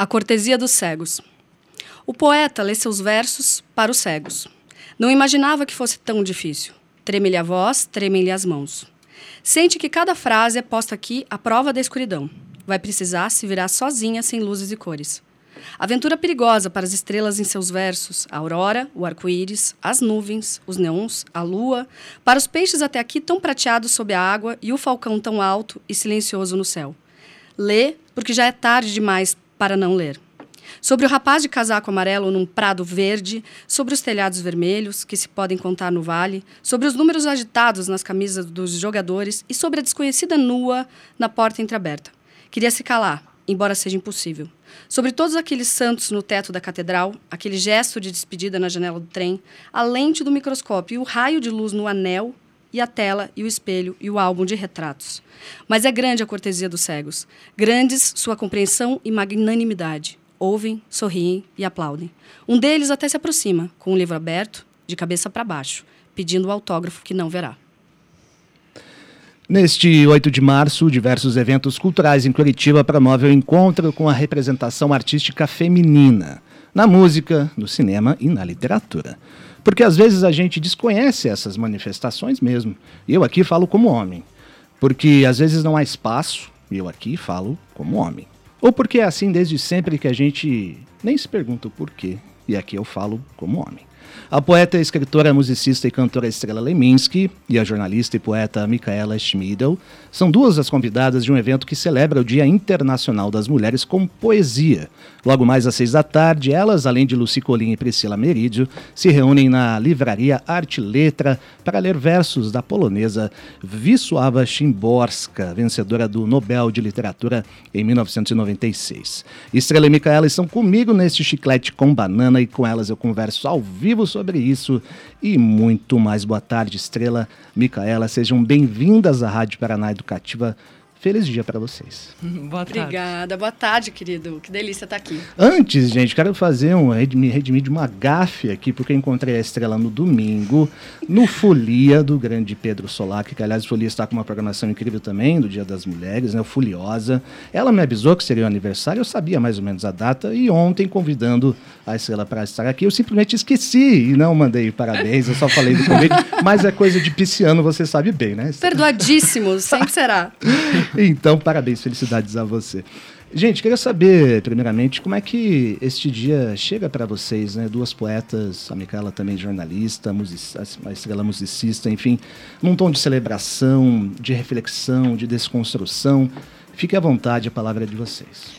A cortesia dos cegos. O poeta lê seus versos para os cegos. Não imaginava que fosse tão difícil. Treme-lhe a voz, tremem-lhe as mãos. Sente que cada frase é posta aqui à prova da escuridão. Vai precisar se virar sozinha sem luzes e cores. Aventura perigosa para as estrelas em seus versos, a aurora, o arco-íris, as nuvens, os neons, a lua, para os peixes até aqui tão prateados sob a água e o falcão tão alto e silencioso no céu. Lê, porque já é tarde demais para não ler. Sobre o rapaz de casaco amarelo num prado verde, sobre os telhados vermelhos que se podem contar no vale, sobre os números agitados nas camisas dos jogadores e sobre a desconhecida nua na porta entreaberta. Queria se calar, embora seja impossível. Sobre todos aqueles santos no teto da catedral, aquele gesto de despedida na janela do trem, a lente do microscópio e o raio de luz no anel e a tela e o espelho e o álbum de retratos. Mas é grande a cortesia dos cegos, grandes sua compreensão e magnanimidade. Ouvem, sorriem e aplaudem. Um deles até se aproxima, com o livro aberto, de cabeça para baixo, pedindo o autógrafo que não verá. Neste 8 de março, diversos eventos culturais em Curitiba promovem o encontro com a representação artística feminina, na música, no cinema e na literatura. Porque às vezes a gente desconhece essas manifestações mesmo. Eu aqui falo como homem. Porque às vezes não há espaço, e eu aqui falo como homem. Ou porque é assim desde sempre que a gente nem se pergunta o porquê, e aqui eu falo como homem. A poeta, escritora, musicista e cantora Estrela Leminski e a jornalista e poeta Micaela Schmidl são duas das convidadas de um evento que celebra o Dia Internacional das Mulheres com Poesia. Logo mais às seis da tarde, elas, além de Luci Colim e Priscila Merídio, se reúnem na livraria Arte Letra para ler versos da polonesa Wisława Szymborska, vencedora do Nobel de Literatura em 1996. Estrela e Micaela estão comigo neste chiclete com banana e com elas eu converso ao vivo sobre isso e muito mais. Boa tarde, Estrela, Micaela, sejam bem-vindas à Rádio Paraná Educativa Feliz dia para vocês. Boa tarde. Obrigada. Boa tarde, querido. Que delícia estar aqui. Antes, gente, quero fazer um me redimir de uma gafe aqui, porque eu encontrei a Estrela no domingo, no Folia do grande Pedro Solac, que aliás o Folia está com uma programação incrível também, do Dia das Mulheres, né, Foliosa. Ela me avisou que seria o aniversário, eu sabia mais ou menos a data, e ontem, convidando a Estrela para estar aqui, eu simplesmente esqueci e não mandei parabéns, eu só falei do convite, mas é coisa de pisciano, você sabe bem, né? Perdoadíssimo, sempre será. então, parabéns, felicidades a você. Gente, queria saber, primeiramente, como é que este dia chega para vocês, né? Duas poetas, a Micaela também jornalista, a Estrela musicista, enfim, num tom de celebração, de reflexão, de desconstrução. Fique à vontade, a palavra é de vocês.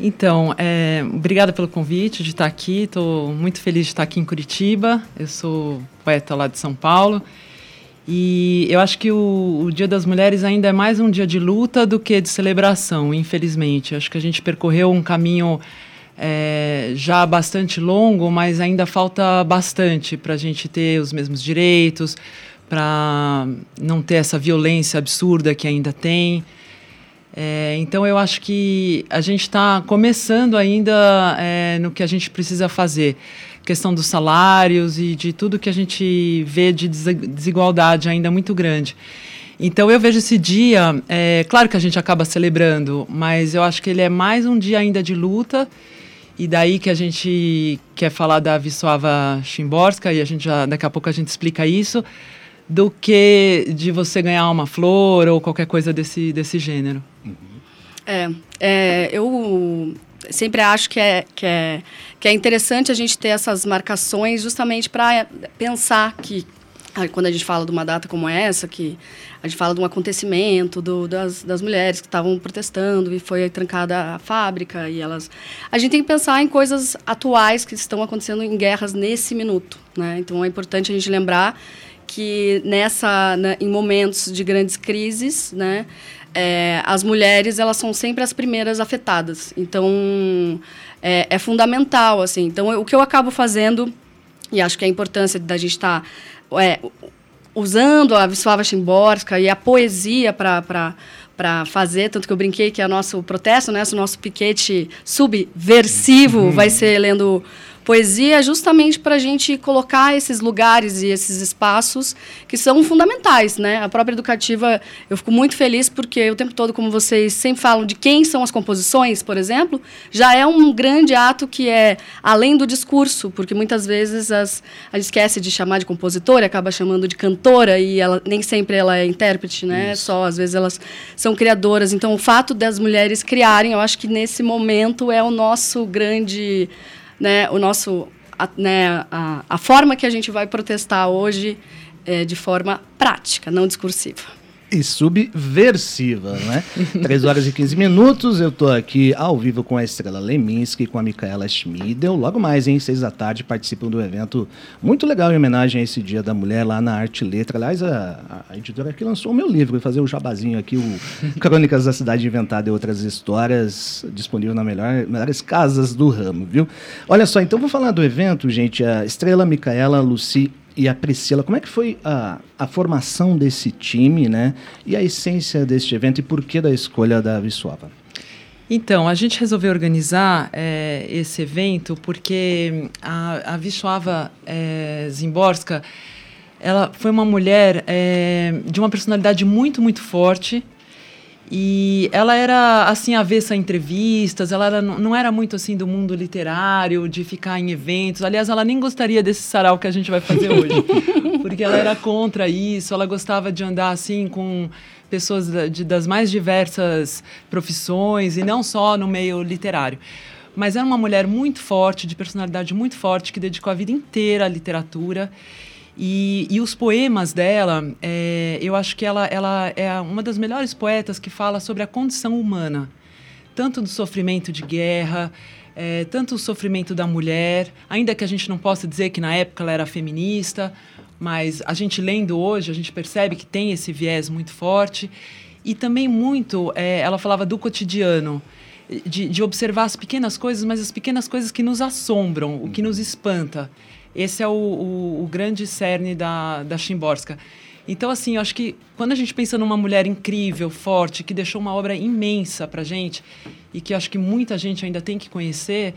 Então, é, obrigada pelo convite de estar aqui. Estou muito feliz de estar aqui em Curitiba. Eu sou poeta lá de São Paulo e eu acho que o, o, Dia das Mulheres ainda é mais um dia de luta do que de celebração, infelizmente. Acho que a gente percorreu um caminho é, já bastante longo, mas ainda falta bastante para a gente ter os mesmos direitos, para não ter essa violência absurda que ainda tem. É, então eu acho que a gente está começando ainda é, no que a gente precisa fazer questão dos salários e de tudo que a gente vê de desigualdade ainda muito grande. Então eu vejo esse dia, é, claro que a gente acaba celebrando, mas eu acho que ele é mais um dia ainda de luta. E daí que a gente quer falar da Wisława Szymborska e a gente já daqui a pouco a gente explica isso, do que de você ganhar uma flor ou qualquer coisa desse desse gênero. É, é eu sempre acho que é, que, é, que é interessante a gente ter essas marcações justamente para pensar que quando a gente fala de uma data como essa, que a gente fala de um acontecimento do, das, das mulheres que estavam protestando e foi trancada a fábrica e elas... A gente tem que pensar em coisas atuais que estão acontecendo em guerras nesse minuto, né? Então é importante a gente lembrar que nessa, né, em momentos de grandes crises, né, é, as mulheres elas são sempre as primeiras afetadas. Então é, é, fundamental assim. Então o que eu acabo fazendo e acho que a importância da gente estar tá, é, usando a Wisława Szymborska e a poesia para para fazer, tanto que eu brinquei que é o nosso protesto, né, o nosso piquete subversivo uhum. vai ser lendo poesia é justamente para a gente colocar esses lugares e esses espaços que são fundamentais, né? A própria educativa, eu fico muito feliz porque o tempo todo, como vocês sempre falam de quem são as composições, por exemplo, já é um grande ato que é além do discurso, porque muitas vezes as, a gente esquece de chamar de compositora, acaba chamando de cantora e ela nem sempre ela é intérprete, né? Isso. Só às vezes elas são criadoras. Então, o fato das mulheres criarem, eu acho que nesse momento é o nosso grande né, o nosso, a, né, a, a forma que a gente vai protestar hoje é de forma prática, não discursiva e subversiva, né? 3 horas e 15 minutos, eu tô aqui ao vivo com a Estrela Leminski, com a Micaela Schmidel. Logo mais, em 6 da tarde, participam do evento muito legal em homenagem a esse Dia da Mulher lá na Arte Letra. Aliás, a, a editora aqui lançou o meu livro, vou fazer o um jabazinho aqui, o Crônicas da Cidade Inventada e Outras Histórias, disponível nas melhor, melhores casas do ramo, viu? Olha só, então vou falar do evento, gente. A Estrela, Micaela, Luci e a Priscila, como é que foi a, a formação desse time, né? E a essência deste evento e por que da escolha da Vissuava? Então, a gente resolveu organizar é, esse evento porque a, a Wisława é, Zimborska, ela foi uma mulher é, de uma personalidade muito, muito forte, e ela era assim avessa a entrevistas, ela era, não era muito assim do mundo literário, de ficar em eventos. Aliás, ela nem gostaria desse sarau que a gente vai fazer hoje, porque ela era contra isso. Ela gostava de andar assim com pessoas de, das mais diversas profissões e não só no meio literário. Mas era uma mulher muito forte, de personalidade muito forte, que dedicou a vida inteira à literatura. E, e os poemas dela, é, eu acho que ela, ela é uma das melhores poetas que fala sobre a condição humana, tanto do sofrimento de guerra, é, tanto o sofrimento da mulher, ainda que a gente não possa dizer que na época ela era feminista, mas a gente lendo hoje, a gente percebe que tem esse viés muito forte. E também muito, é, ela falava do cotidiano, de, de, observar as pequenas coisas, mas as pequenas coisas que nos assombram, o que nos espanta. Esse é o, o, o grande cerne da, da Chimborska. Então, assim, eu acho que quando a gente pensa numa mulher incrível, forte, que deixou uma obra imensa para gente e que acho que muita gente ainda tem que conhecer,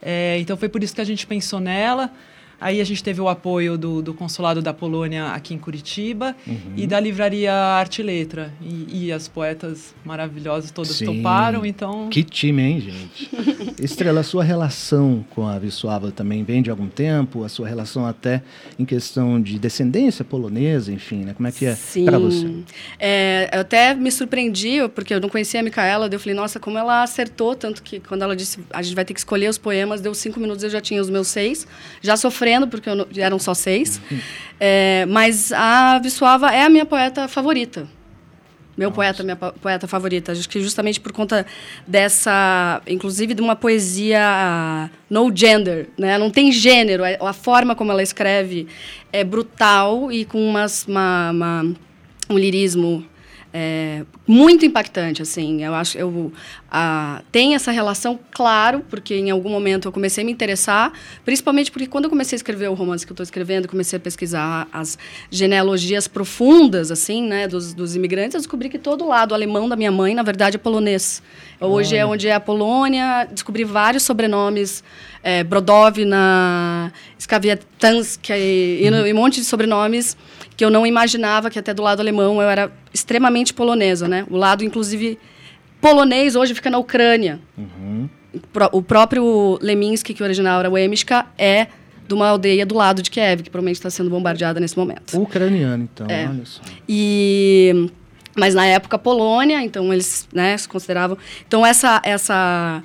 é, então foi por isso que a gente pensou nela. Aí a gente teve o apoio do, do Consulado da Polônia aqui em Curitiba uhum. e da Livraria Arte e Letra. E, e as poetas maravilhosas todas Sim. toparam, então... Que time, hein, gente? Estrela, a sua relação com a Wisława também vem de algum tempo? A sua relação até em questão de descendência polonesa, enfim, né? Como é que é para você? É, eu até me surpreendi, porque eu não conhecia a Micaela, eu falei, nossa, como ela acertou, tanto que quando ela disse, a gente vai ter que escolher os poemas, deu cinco minutos, eu já tinha os meus seis, já sofri porque não, eram só seis. É, mas a Vissuava é a minha poeta favorita. Meu Nossa. poeta, minha poeta favorita. Acho que justamente por conta dessa, inclusive de uma poesia no gender, né? Não tem gênero. A forma como ela escreve é brutal e com umas, uma, uma um lirismo é, muito impactante, assim. Eu acho eu a, tem essa relação, claro, porque em algum momento eu comecei a me interessar, principalmente porque quando eu comecei a escrever o romance que eu estou escrevendo, comecei a pesquisar as genealogias profundas, assim, né, dos, dos imigrantes, eu descobri que todo lado alemão da minha mãe, na verdade, é polonês. Hoje é onde é a Polônia, descobri vários sobrenomes, é, Brodowna, Skawiatansk e, uhum. e um monte de sobrenomes que eu não imaginava que até do lado alemão eu era extremamente polonesa, né? O lado, inclusive, polonês hoje fica na Ucrânia. Uhum. O próprio Leminski, que o original era Wemishka, é de uma aldeia do lado de Kiev, que provavelmente está sendo bombardeada nesse momento. Ucraniano, então, é. olha só. E... Mas na época Polônia, então eles né, se consideravam... Então essa, essa,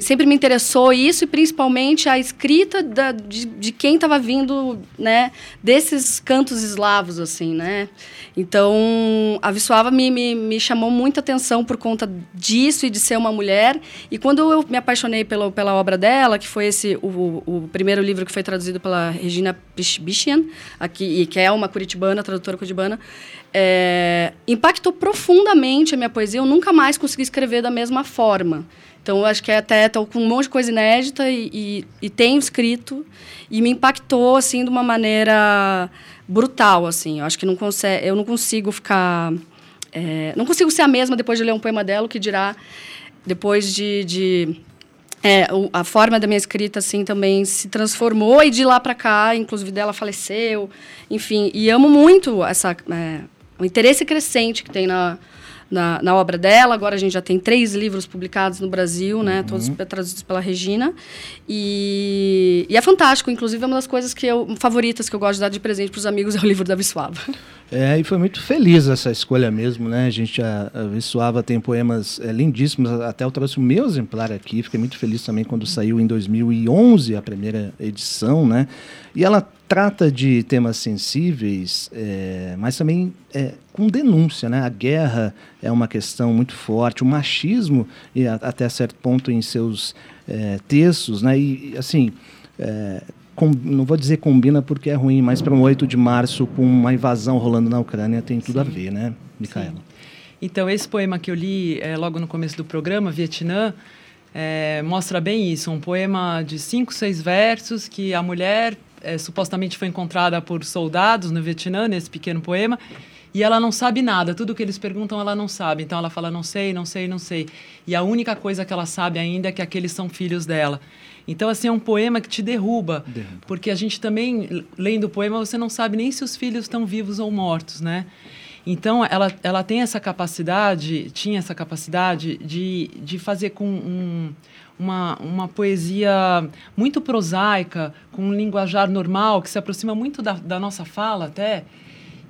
sempre me interessou isso e principalmente a escrita da, de, de quem estava vindo né desses cantos eslavos assim né? Então a Wisława me, me, me chamou muita atenção por conta disso e de ser uma mulher. E quando eu me apaixonei pela, pela obra dela que foi esse o, o primeiro livro que foi traduzido pela Regina Bichian aqui que é uma curitibana tradutora curitibana é, impactou profundamente a minha poesia. Eu nunca mais consegui escrever da mesma forma então, eu acho que até estou com um monte de coisa inédita e, e, e, tenho escrito. E me impactou, assim, de uma maneira brutal, assim. Eu acho que não consegue, eu não consigo ficar... É, não consigo ser a mesma depois de ler um poema dela, o que dirá depois de, de é, a forma da minha escrita assim também se transformou e de lá para cá, inclusive dela faleceu, enfim, e amo muito essa é, o interesse crescente que tem na, na, na, obra dela. Agora a gente já tem três livros publicados no Brasil, né? Uhum. Todos traduzidos pela Regina. E, e, é fantástico. Inclusive, é uma das coisas que eu, favoritas que eu gosto de dar de presente para os amigos é o livro da Vissuava. É, e foi muito feliz essa escolha mesmo, né? A gente, a, a Vissuava tem poemas é, lindíssimos. Até eu trouxe o meu exemplar aqui. Fiquei muito feliz também quando saiu em 2011 a primeira edição, né? E ela trata de temas sensíveis, é, mas também é, com denúncia. Né? A guerra é uma questão muito forte, o machismo, e a, até certo ponto, em seus é, textos. Né? E, assim, é, com, não vou dizer combina porque é ruim, mas para um 8 de março, com uma invasão rolando na Ucrânia, tem tudo Sim. a ver, né, Micaela? Sim. Então, esse poema que eu li é, logo no começo do programa, Vietnã, é, mostra bem isso. Um poema de cinco, seis versos que a mulher é, supostamente foi encontrada por soldados no Vietnã, nesse pequeno poema, e ela não sabe nada. Tudo que eles perguntam, ela não sabe. Então ela fala, não sei, não sei, não sei. E a única coisa que ela sabe ainda é que aqueles são filhos dela. Então, assim, é um poema que te derruba, derruba. Porque a gente também, lendo o poema, você não sabe nem se os filhos estão vivos ou mortos, né? Então, ela, ela tem essa capacidade, tinha essa capacidade de, de fazer com um, uma, uma poesia muito prosaica, com um linguajar normal, que se aproxima muito da, da nossa fala até,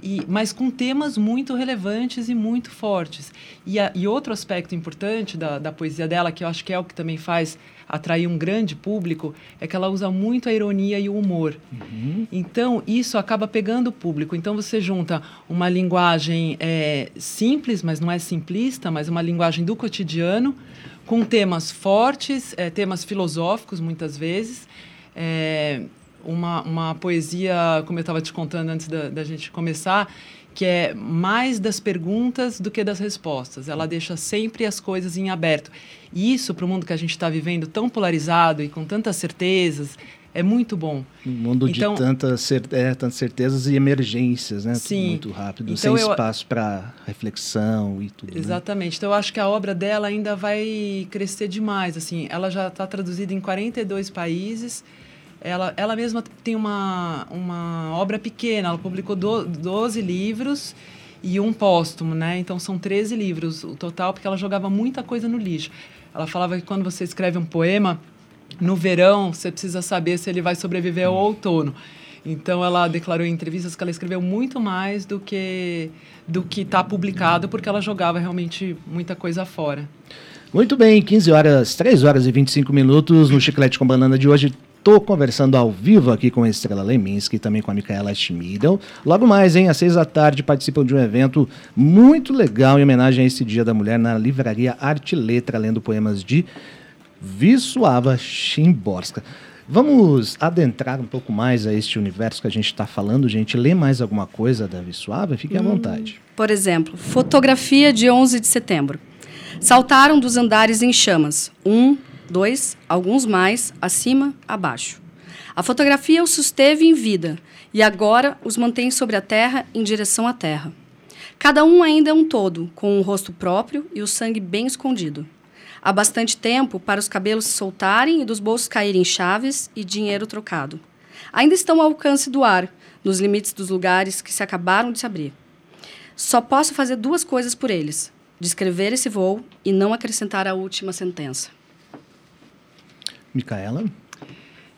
e, mas com temas muito relevantes e muito fortes. E, a, e outro aspecto importante da, da poesia dela, que eu acho que é o que também faz atrair um grande público, é que ela usa muito a ironia e o humor. Uhum. Então, isso acaba pegando o público. Então, você junta uma linguagem é, simples, mas não é simplista, mas uma linguagem do cotidiano, com temas fortes, é, temas filosóficos, muitas vezes. É, uma, uma poesia, como eu estava te contando antes da, da gente começar, que é mais das perguntas do que das respostas. Ela deixa sempre as coisas em aberto. E isso, para o mundo que a gente está vivendo tão polarizado e com tantas certezas, é muito bom. Um mundo então, de tantas, é, tantas certezas e emergências, né? Sim. Tudo muito rápido, então sem eu, espaço para reflexão e tudo. Né? Exatamente. Né? Então eu acho que a obra dela ainda vai crescer demais. Assim, ela já está traduzida em 42 países. Ela, ela mesma tem uma, uma obra pequena. Ela publicou do, 12 livros e um póstumo, né? Então são 13 livros o total, porque ela jogava muita coisa no lixo. Ela falava que quando você escreve um poema no verão, você precisa saber se ele vai sobreviver ao outono. Então ela declarou em entrevistas que ela escreveu muito mais do que do que está publicado, porque ela jogava realmente muita coisa fora. Muito bem, 15 horas, 3 horas e 25 minutos no Chiclete com Banana de hoje. Estou conversando ao vivo aqui com a Estrela Leminski, também com a Micaela Schmidl. Logo mais, hein, às seis da tarde, participam de um evento muito legal em homenagem a esse Dia da Mulher na Livraria Arte Letra, lendo poemas de Wisława Szymborska. Vamos adentrar um pouco mais a este universo que a gente está falando, gente. Lê mais alguma coisa da Wisława? Fique à hum, vontade. Por exemplo, fotografia de 11 de setembro. Saltaram dos andares em chamas. Um, dois, alguns mais, acima, abaixo. A fotografia os susteve em vida e agora os mantém sobre a terra em direção à terra. Cada um ainda é um todo, com um rosto próprio e o sangue bem escondido. Há bastante tempo para os cabelos se soltarem e dos bolsos caírem chaves e dinheiro trocado. Ainda estão ao alcance do ar, nos limites dos lugares que se acabaram de se abrir. Só posso fazer duas coisas por eles: descrever esse voo e não acrescentar a última sentença. Micaela?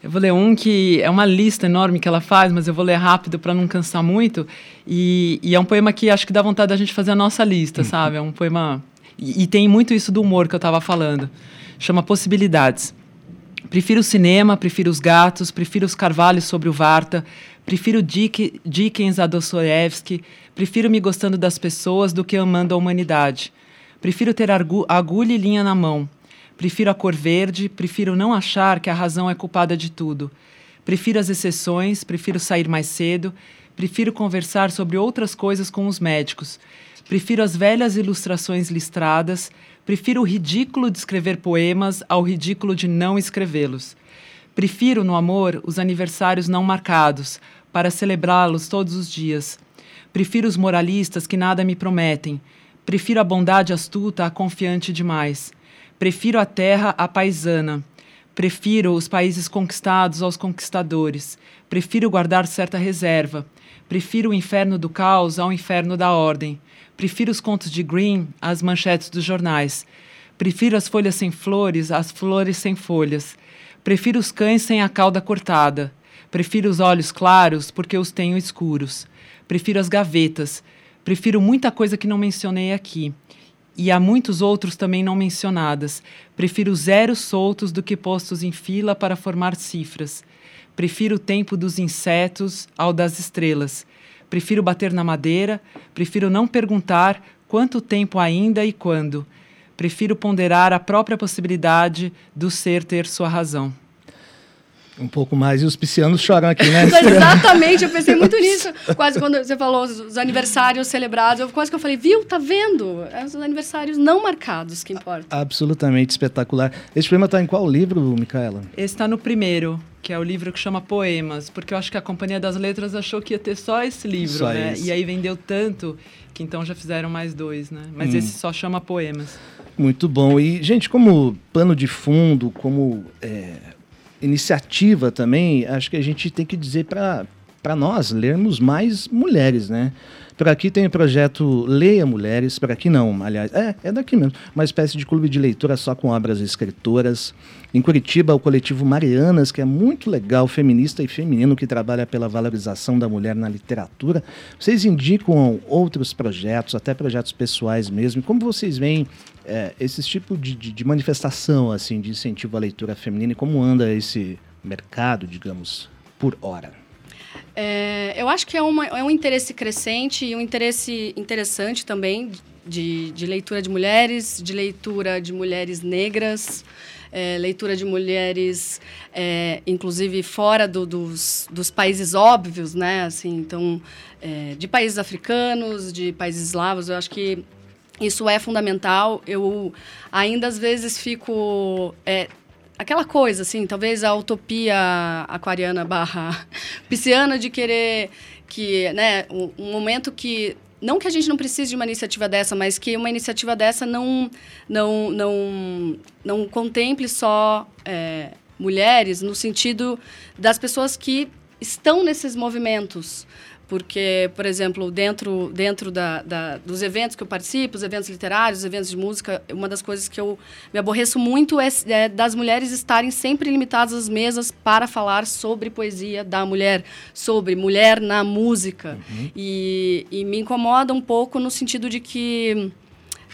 Eu vou ler um que é uma lista enorme que ela faz, mas eu vou ler rápido para não cansar muito. E, e, é um poema que acho que dá vontade da gente fazer a nossa lista, uhum. sabe? É um poema e, e tem muito isso do humor que eu estava falando. Chama Possibilidades. Prefiro o cinema, prefiro os gatos, prefiro os carvalhos sobre o Varta, prefiro Dick, Dickens a Dostoevsky, prefiro me gostando das pessoas do que amando a humanidade. Prefiro ter agulha e linha na mão. Prefiro a cor verde, prefiro não achar que a razão é culpada de tudo. Prefiro as exceções, prefiro sair mais cedo, prefiro conversar sobre outras coisas com os médicos. Prefiro as velhas ilustrações listradas, prefiro o ridículo de escrever poemas ao ridículo de não escrevê-los. Prefiro, no amor, os aniversários não marcados, para celebrá-los todos os dias. Prefiro os moralistas que nada me prometem. Prefiro a bondade astuta à confiante demais. Prefiro a terra à paisana. Prefiro os países conquistados aos conquistadores. Prefiro guardar certa reserva. Prefiro o inferno do caos ao inferno da ordem. Prefiro os contos de Green às manchetes dos jornais. Prefiro as folhas sem flores às flores sem folhas. Prefiro os cães sem a cauda cortada. Prefiro os olhos claros porque os tenho escuros. Prefiro as gavetas. Prefiro muita coisa que não mencionei aqui e há muitos outros também não mencionadas. Prefiro zeros soltos do que postos em fila para formar cifras. Prefiro o tempo dos insetos ao das estrelas. Prefiro bater na madeira. Prefiro não perguntar quanto tempo ainda e quando. Prefiro ponderar a própria possibilidade do ser ter sua razão. Um pouco mais e os piscianos choram aqui, né? Exatamente, eu pensei muito nisso. Quase quando você falou os aniversários celebrados, eu quase que eu falei, viu, tá vendo? É os aniversários não marcados que importa. Absolutamente espetacular. Esse poema está em qual livro, Micaela? Esse está no primeiro, que é o livro que chama Poemas, porque eu acho que a Companhia das Letras achou que ia ter só esse livro, só né? Esse. E aí vendeu tanto que então já fizeram mais dois, né? Mas hum. esse só chama Poemas. Muito bom. E, gente, como pano de fundo, como é, iniciativa também, acho que a gente tem que dizer para nós lermos mais mulheres, né? Por aqui tem o projeto Leia Mulheres, por aqui não, aliás, é, é daqui mesmo, uma espécie de clube de leitura só com obras escritoras. Em Curitiba, o coletivo Marianas, que é muito legal, feminista e feminino, que trabalha pela valorização da mulher na literatura. Vocês indicam outros projetos, até projetos pessoais mesmo. Como vocês veem é, esse tipo de, de, de manifestação, assim, de incentivo à leitura feminina e como anda esse mercado, digamos, por hora? É, eu acho que é, uma, é um interesse crescente e um interesse interessante também de, de leitura de mulheres, de leitura de mulheres negras, é, leitura de mulheres, é, inclusive fora do, dos, dos países óbvios, né? Assim, então, é, de países africanos, de países eslavos, eu acho que isso é fundamental. Eu ainda às vezes fico é, aquela coisa, assim, talvez a utopia aquariana barra pisciana de querer que, né, um, um, momento que não que a gente não precise de uma iniciativa dessa, mas que uma iniciativa dessa não não não não contemple só é, mulheres no sentido das pessoas que estão nesses movimentos porque, por exemplo, dentro, dentro da, da, dos eventos que eu participo, os eventos literários, os eventos de música, uma das coisas que eu me aborreço muito é, é das mulheres estarem sempre limitadas às mesas para falar sobre poesia da mulher, sobre mulher na música. Uhum. E, e me incomoda um pouco no sentido de que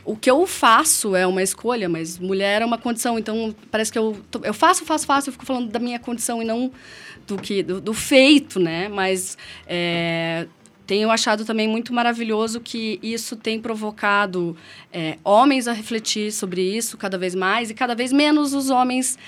o que eu faço é uma escolha, mas mulher é uma condição. Então, parece que eu, eu faço, faço, faço, eu fico falando da minha condição e não do que do, do feito, né? Mas é, tenho achado também muito maravilhoso que isso tem provocado é, homens a refletir sobre isso cada vez mais e cada vez menos os homens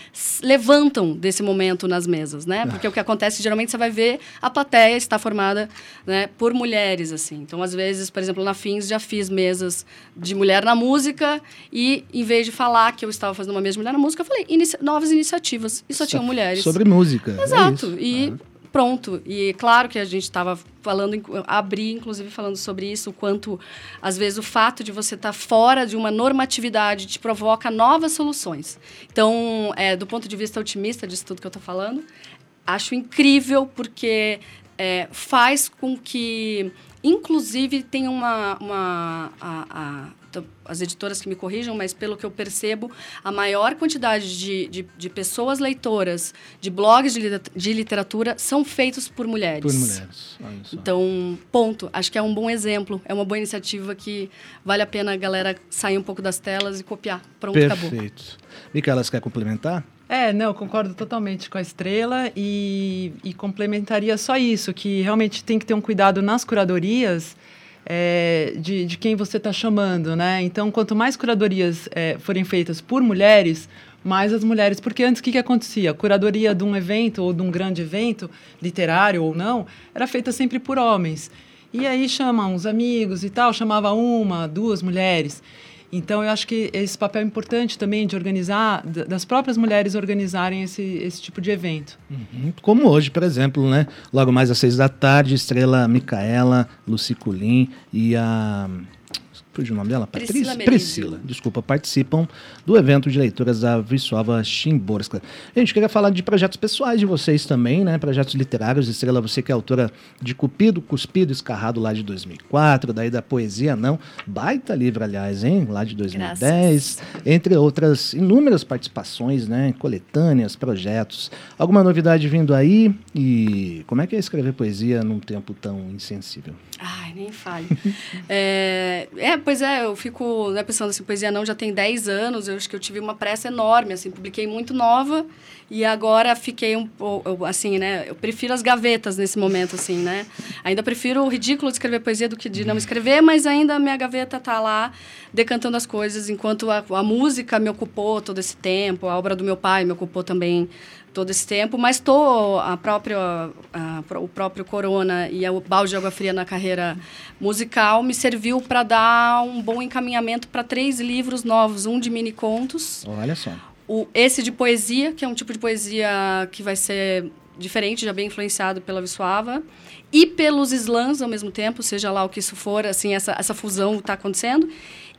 levantam desse momento nas mesas, né? Porque o que acontece geralmente você vai ver a plateia está formada né, por mulheres assim. Então às vezes, por exemplo, na Fins já fiz mesas de mulher na música e em vez de falar que eu estava fazendo uma mesa de mulher na música, eu falei inici novas iniciativas e só, só tinham mulheres. Sobre música. É Exato. É e pronto. E claro que a gente estava falando, abri inclusive falando sobre isso, o quanto às vezes o fato de você estar tá fora de uma normatividade te provoca novas soluções. Então, é, do ponto de vista otimista disso tudo que eu estou falando, acho incrível porque é, faz com que, inclusive, tenha uma, uma a, a, as editoras que me corrijam, mas pelo que eu percebo, a maior quantidade de, de, de pessoas leitoras de blogs de, de, literatura são feitos por mulheres. Por mulheres. Então, ponto. Acho que é um bom exemplo. É uma boa iniciativa que vale a pena a galera sair um pouco das telas e copiar. Pronto, Perfeito. acabou. Perfeito. Micaela, você quer complementar? É, não, concordo totalmente com a Estrela e, e complementaria só isso, que realmente tem que ter um cuidado nas curadorias é, de, de quem você está chamando, né? Então, quanto mais curadorias é, forem feitas por mulheres, mais as mulheres. Porque antes o que, que acontecia? A curadoria de um evento ou de um grande evento, literário ou não, era feita sempre por homens. E aí chama uns amigos e tal, chamava uma, duas mulheres. Então, eu acho que esse papel é importante também de organizar, das próprias mulheres organizarem esse, esse tipo de evento. Uhum. Como hoje, por exemplo, né? Logo mais às seis da tarde, Estrela Micaela, Luci e a fugiu o nome dela? Priscila Patrícia? Priscila, desculpa, participam do evento de leituras da Wisława Szymborska. Gente, queria falar de projetos pessoais de vocês também, né? Projetos literários. Estrela, você que é autora de Cupido, Cuspido, Escarrado lá de 2004, daí da Poesia Não. Baita livro, aliás, hein? Lá de 2010. Entre outras inúmeras participações, né? Coletâneas, projetos. Alguma novidade vindo aí? E como é que é escrever poesia num tempo tão insensível? Ai, nem fale. é, é, pois é, eu fico né, pensando assim, poesia não já tem 10 anos, eu acho que eu tive uma pressa enorme, assim, publiquei muito nova e agora fiquei um pouco, assim, né, eu prefiro as gavetas nesse momento, assim, né. Ainda prefiro o ridículo de escrever poesia do que de não escrever, mas ainda a minha gaveta tá lá decantando as coisas, enquanto a, a música me ocupou todo esse tempo, a obra do meu pai me ocupou também todo esse tempo, mas tô a própria a, o próprio Corona e o balde de água fria na carreira musical me serviu para dar um bom encaminhamento para três livros novos, um de mini contos, Olha só. o esse de poesia, que é um tipo de poesia que vai ser diferente, já bem influenciado pela Wisława, e pelos slams ao mesmo tempo, seja lá o que isso for, assim, essa, essa fusão está acontecendo.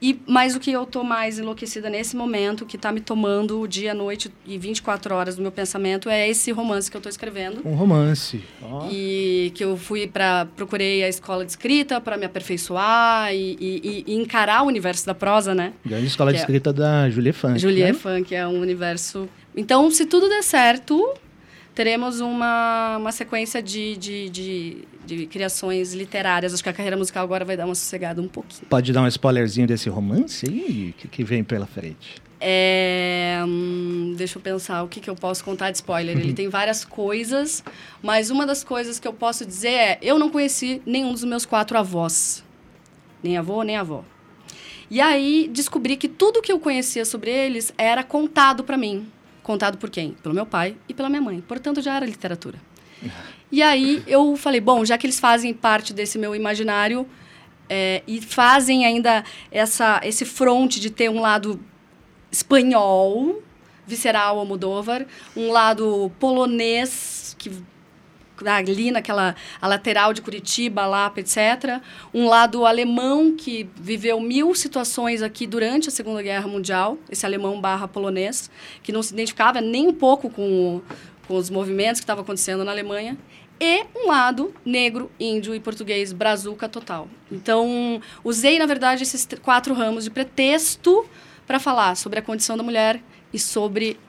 E, mas o que eu tô mais enlouquecida nesse momento, que está me tomando o dia, a noite e 24 horas do meu pensamento, é esse romance que eu estou escrevendo. Um romance. Ó. E que eu fui para procurei a escola de escrita para me aperfeiçoar e, e- e encarar o universo da prosa, né? Grande escola de Que é- escrita da Julia Funk. Julia né? Funk é um universo. Então, se tudo der certo, teremos uma, uma sequência de, de, de, de criações literárias. Acho que a carreira musical agora vai dar uma sossegada um pouquinho. Pode dar um spoilerzinho desse romance aí que, que vem pela frente? É, hum, deixa eu pensar o que, que eu posso contar de spoiler. Ele tem várias coisas, mas uma das coisas que eu posso dizer é: eu não conheci nenhum dos meus quatro avós, nem avô, nem avó. E aí descobri que tudo que eu conhecia sobre eles era contado para mim. Contado por quem? Pelo meu pai e pela minha mãe. Portanto, já era literatura. E aí eu falei, bom, já que eles fazem parte desse meu imaginário é, e fazem ainda essa, esse fronte de ter um lado espanhol, visceral Almodóvar, um lado polonês, que ali naquela a lateral de Curitiba, Lapa, etc. Um lado alemão que viveu mil situações aqui durante a Segunda Guerra Mundial, esse alemão barra polonês, que não se identificava nem um pouco com, com os movimentos que estavam acontecendo na Alemanha. E um lado negro, índio e português, brazuca total. Então, usei, na verdade, esses tr- quatro ramos de pretexto para falar sobre a condição da mulher e sobre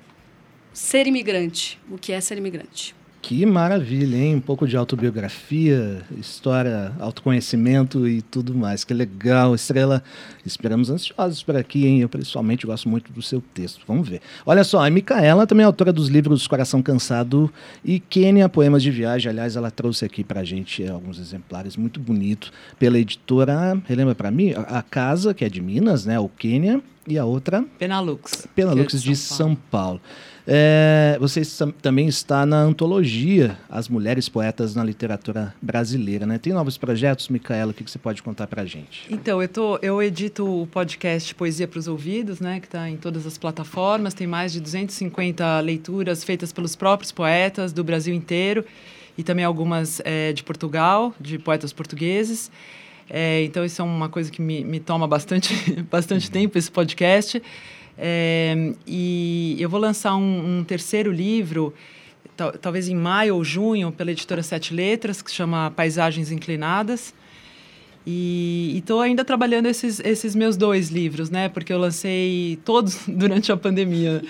ser imigrante. O que é ser imigrante? Que maravilha, hein? Um pouco de autobiografia, história, autoconhecimento e tudo mais. Que legal, Estrela. Esperamos ansiosos por aqui, hein? Eu pessoalmente gosto muito do seu texto. Vamos ver. Olha só, a Micaela também é autora dos livros Coração Cansado e Quênia, Poemas de Viagem. Aliás, ela trouxe aqui pra gente alguns exemplares muito bonitos pela editora, relembra pra mim? A Casa, que é de Minas, né? O Quênia. E a outra, Penalux. Penalux é de São Paulo. É, você também está na antologia As Mulheres Poetas na Literatura Brasileira, né? Tem novos projetos, Micaela? O que, que você pode contar pra gente? Então, eu, tô, eu edito o podcast Poesia para os Ouvidos, né, que está em todas as plataformas. Tem mais de 250 leituras feitas pelos próprios poetas do Brasil inteiro e também algumas eh, de Portugal, de poetas portugueses. Eh, então, isso é uma coisa que me, me toma bastante, bastante tempo, esse podcast. Eh, e eu vou lançar um, um terceiro livro, tal- talvez em maio ou junho, pela editora Sete Letras, que chama Paisagens Inclinadas. E estou ainda trabalhando esses, esses meus dois livros, né? Porque eu lancei todos durante a pandemia.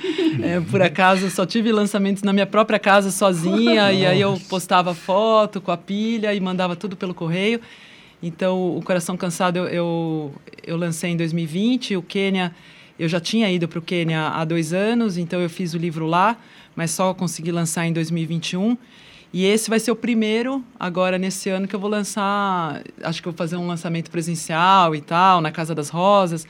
É, por acaso, só tive lançamentos na minha própria casa sozinha. e aí eu postava foto com a pilha e mandava tudo pelo correio. Então, o Coração Cansado eu, eu, eu lancei em 2020. O Quênia, eu já tinha ido para o Quênia há dois anos, então eu fiz o livro lá, mas só consegui lançar em 2021. E esse vai ser o primeiro, agora nesse ano, que eu vou lançar. Acho que vou fazer um lançamento presencial e tal, na Casa das Rosas.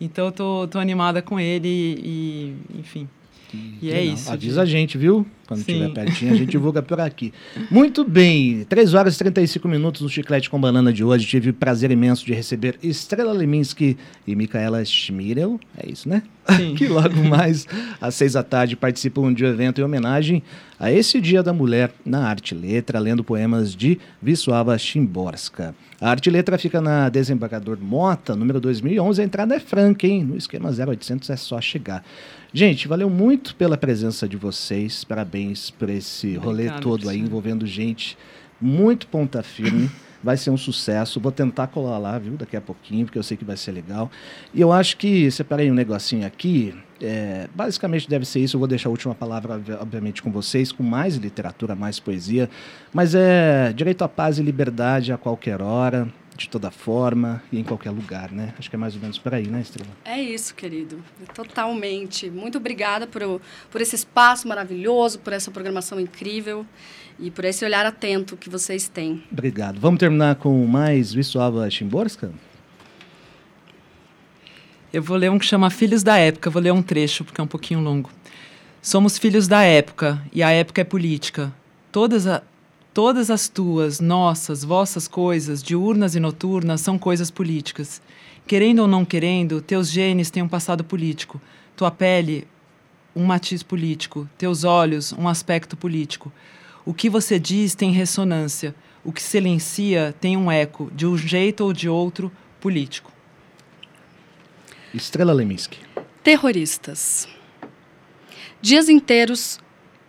Então, tô animada com ele e, enfim. E é Legal. isso. Avisa a gente, viu? Quando estiver pertinho, a gente divulga por aqui. Muito bem, 3 horas e 35 minutos no Chiclete com Banana de hoje. Tive o prazer imenso de receber Estrela Leminski e Micaela Schmirel. É isso, né? Que logo mais às seis da tarde participam de um evento em homenagem a esse Dia da Mulher na Arte Letra, lendo poemas de Wisława Szymborska. A Arte Letra fica na Desembargador Mota, número 2011. A entrada é franca, hein? No esquema 0800 é só chegar. Gente, valeu muito pela presença de vocês. Parabéns por esse rolê Obrigada, todo aí, envolvendo gente muito ponta firme. Vai ser um sucesso. Vou tentar colar lá, viu, daqui a pouquinho, porque eu sei que vai ser legal. E eu acho que separei um negocinho aqui. é, basicamente deve ser isso. Eu vou deixar a última palavra, obvi- obviamente, com vocês, com mais literatura, mais poesia. Mas é direito à paz e liberdade a qualquer hora, de toda forma e em qualquer lugar, né? Acho que é mais ou menos por aí, né, Estrela? É isso, querido. Totalmente. Muito obrigada por, por esse espaço maravilhoso, por essa programação incrível e por esse olhar atento que vocês têm. Obrigado. Vamos terminar com mais Wisława Szymborska? Eu vou ler um que chama Filhos da Época, vou ler um trecho porque é um pouquinho longo. Somos filhos da época e a época é política. Todas, a, todas as tuas, nossas, vossas coisas, diurnas e noturnas, são coisas políticas. Querendo ou não querendo, teus genes têm um passado político, tua pele, um matiz político, teus olhos, um aspecto político. O que você diz tem ressonância, o que silencia tem um eco, de um jeito ou de outro, político. Estrela Leminski. Terroristas. Dias inteiros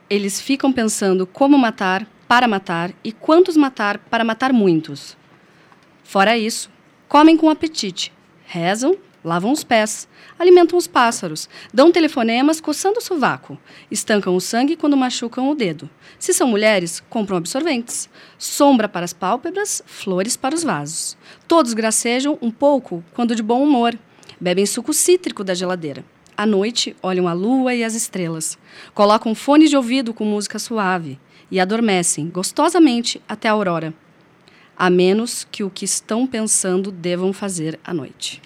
eles ficam pensando como matar, para matar e quantos matar para matar muitos. Fora isso, comem com apetite, rezam, lavam os pés, alimentam os pássaros, dão telefonemas coçando o sovaco, estancam o sangue quando machucam o dedo. Se são mulheres, compram absorventes, sombra para as pálpebras, flores para os vasos. Todos gracejam um pouco quando de bom humor, bebem suco cítrico da geladeira. À noite, olham a lua e as estrelas. Colocam fone de ouvido com música suave e adormecem gostosamente até a aurora. A menos que o que estão pensando devam fazer à noite.